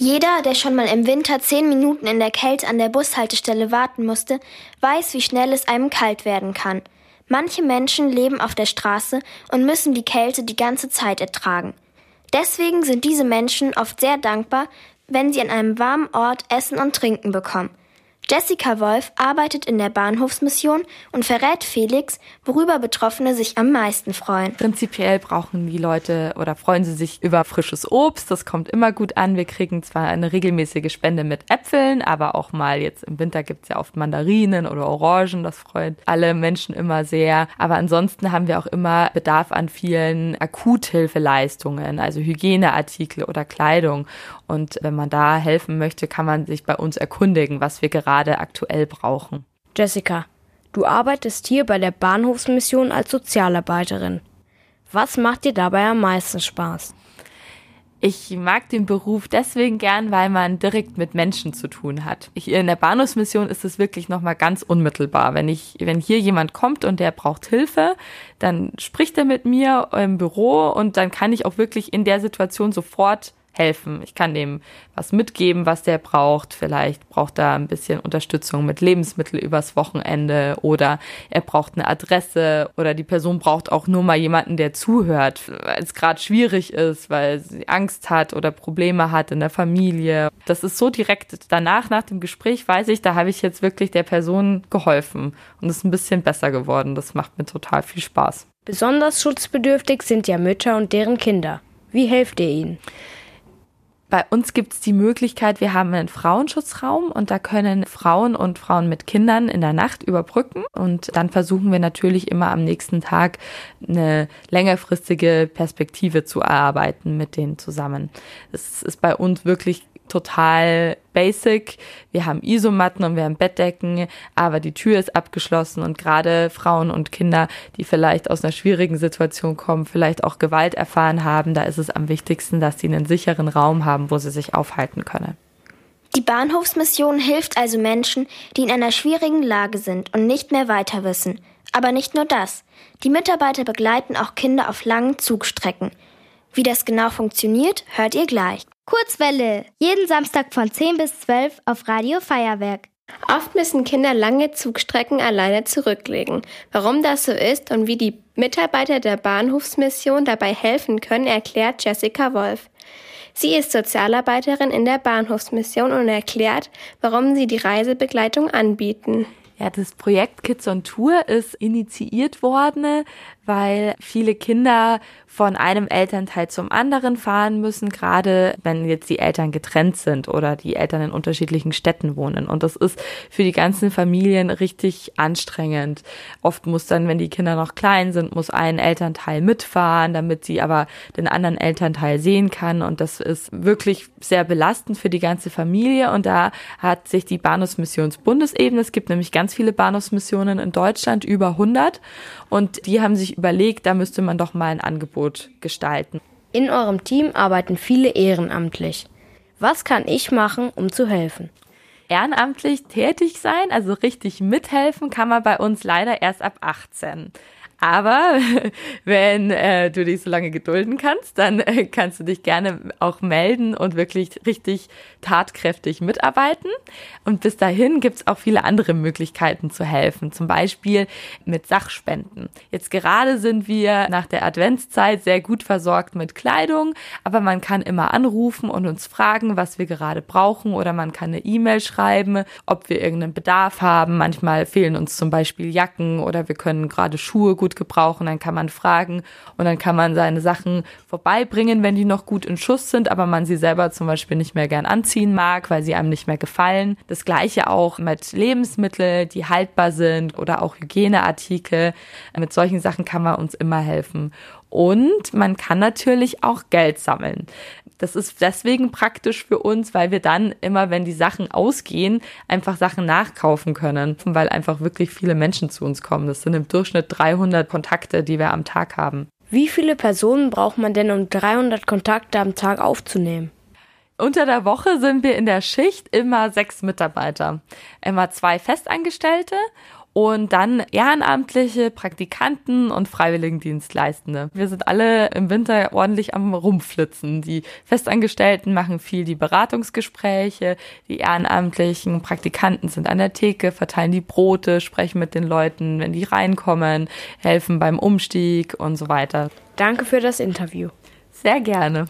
Jeder, der schon mal im Winter zehn Minuten in der Kälte an der Bushaltestelle warten musste, weiß, wie schnell es einem kalt werden kann. Manche Menschen leben auf der Straße und müssen die Kälte die ganze Zeit ertragen. Deswegen sind diese Menschen oft sehr dankbar, wenn sie an einem warmen Ort Essen und Trinken bekommen. Jessica Wolf arbeitet in der Bahnhofsmission und verrät Felix, worüber Betroffene sich am meisten freuen. Prinzipiell brauchen die Leute oder freuen sie sich über frisches Obst. Das kommt immer gut an. Wir kriegen zwar eine regelmäßige Spende mit Äpfeln, aber auch mal jetzt im Winter gibt es ja oft Mandarinen oder Orangen. Das freut alle Menschen immer sehr. Aber ansonsten haben wir auch immer Bedarf an vielen Akuthilfeleistungen, also Hygieneartikel oder Kleidung. Und wenn man da helfen möchte, kann man sich bei uns erkundigen, was wir gerade aktuell brauchen. Jessica, du arbeitest hier bei der Bahnhofsmission als Sozialarbeiterin. Was macht dir dabei am meisten Spaß? Ich mag den Beruf deswegen gern, weil man direkt mit Menschen zu tun hat. Ich, in der Bahnhofsmission ist es wirklich nochmal ganz unmittelbar. Wenn ich, wenn hier jemand kommt und der braucht Hilfe, dann spricht er mit mir im Büro und dann kann ich auch wirklich in der Situation sofort helfen. Ich kann dem was mitgeben, was der braucht. Vielleicht braucht er ein bisschen Unterstützung mit Lebensmitteln übers Wochenende oder er braucht eine Adresse oder die Person braucht auch nur mal jemanden, der zuhört, weil es gerade schwierig ist, weil sie Angst hat oder Probleme hat in der Familie. Das ist so direkt danach, nach dem Gespräch, weiß ich, da habe ich jetzt wirklich der Person geholfen und es ist ein bisschen besser geworden. Das macht mir total viel Spaß. Besonders schutzbedürftig sind ja Mütter und deren Kinder. Wie helft ihr ihnen? Bei uns gibt es die Möglichkeit, wir haben einen Frauenschutzraum und da können Frauen und Frauen mit Kindern in der Nacht überbrücken. Und dann versuchen wir natürlich immer am nächsten Tag eine längerfristige Perspektive zu erarbeiten mit denen zusammen. Es ist bei uns wirklich total basic. Wir haben Isomatten und wir haben Bettdecken, aber die Tür ist abgeschlossen und gerade Frauen und Kinder, die vielleicht aus einer schwierigen Situation kommen, vielleicht auch Gewalt erfahren haben, da ist es am wichtigsten, dass sie einen sicheren Raum haben, wo sie sich aufhalten können. Die Bahnhofsmission hilft also Menschen, die in einer schwierigen Lage sind und nicht mehr weiter wissen. Aber nicht nur das. Die Mitarbeiter begleiten auch Kinder auf langen Zugstrecken. Wie das genau funktioniert, hört ihr gleich. Kurzwelle. Jeden Samstag von 10 bis 12 auf Radio Feuerwerk. Oft müssen Kinder lange Zugstrecken alleine zurücklegen. Warum das so ist und wie die Mitarbeiter der Bahnhofsmission dabei helfen können, erklärt Jessica Wolf. Sie ist Sozialarbeiterin in der Bahnhofsmission und erklärt, warum sie die Reisebegleitung anbieten. Ja, das Projekt Kids on Tour ist initiiert worden, weil viele Kinder von einem Elternteil zum anderen fahren müssen, gerade wenn jetzt die Eltern getrennt sind oder die Eltern in unterschiedlichen Städten wohnen. Und das ist für die ganzen Familien richtig anstrengend. Oft muss dann, wenn die Kinder noch klein sind, muss ein Elternteil mitfahren, damit sie aber den anderen Elternteil sehen kann. Und das ist wirklich sehr belastend für die ganze Familie. Und da hat sich die Bahnhofsmissionsbundesebene, es gibt nämlich ganz viele Bahnhofsmissionen in Deutschland, über 100. Und die haben sich überlegt, da müsste man doch mal ein Angebot gestalten. In eurem Team arbeiten viele ehrenamtlich. Was kann ich machen, um zu helfen? Ehrenamtlich tätig sein, also richtig mithelfen, kann man bei uns leider erst ab 18. Aber wenn äh, du dich so lange gedulden kannst, dann äh, kannst du dich gerne auch melden und wirklich richtig tatkräftig mitarbeiten. Und bis dahin gibt's auch viele andere Möglichkeiten zu helfen, zum Beispiel mit Sachspenden. Jetzt gerade sind wir nach der Adventszeit sehr gut versorgt mit Kleidung, aber man kann immer anrufen und uns fragen, was wir gerade brauchen oder man kann eine E-Mail schreiben, ob wir irgendeinen Bedarf haben. Manchmal fehlen uns zum Beispiel Jacken oder wir können gerade Schuhe gut gut gebrauchen, dann kann man fragen und dann kann man seine Sachen vorbeibringen, wenn die noch gut in Schuss sind, aber man sie selber zum Beispiel nicht mehr gern anziehen mag, weil sie einem nicht mehr gefallen. Das gleiche auch mit Lebensmitteln, die haltbar sind oder auch Hygieneartikel. Mit solchen Sachen kann man uns immer helfen. Und man kann natürlich auch Geld sammeln. Das ist deswegen praktisch für uns, weil wir dann immer, wenn die Sachen ausgehen, einfach Sachen nachkaufen können, weil einfach wirklich viele Menschen zu uns kommen. Das sind im Durchschnitt 300 Kontakte, die wir am Tag haben. Wie viele Personen braucht man denn, um 300 Kontakte am Tag aufzunehmen? Unter der Woche sind wir in der Schicht immer sechs Mitarbeiter. Immer zwei Festangestellte und dann ehrenamtliche Praktikanten und Freiwilligendienstleistende. Wir sind alle im Winter ordentlich am Rumflitzen. Die Festangestellten machen viel die Beratungsgespräche, die ehrenamtlichen Praktikanten sind an der Theke, verteilen die Brote, sprechen mit den Leuten, wenn die reinkommen, helfen beim Umstieg und so weiter. Danke für das Interview. Sehr gerne.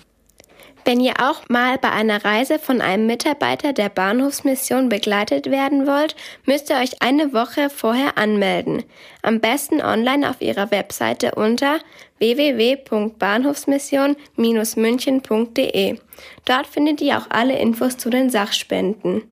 Wenn ihr auch mal bei einer Reise von einem Mitarbeiter der Bahnhofsmission begleitet werden wollt, müsst ihr euch eine Woche vorher anmelden. Am besten online auf ihrer Webseite unter www.bahnhofsmission-münchen.de. Dort findet ihr auch alle Infos zu den Sachspenden.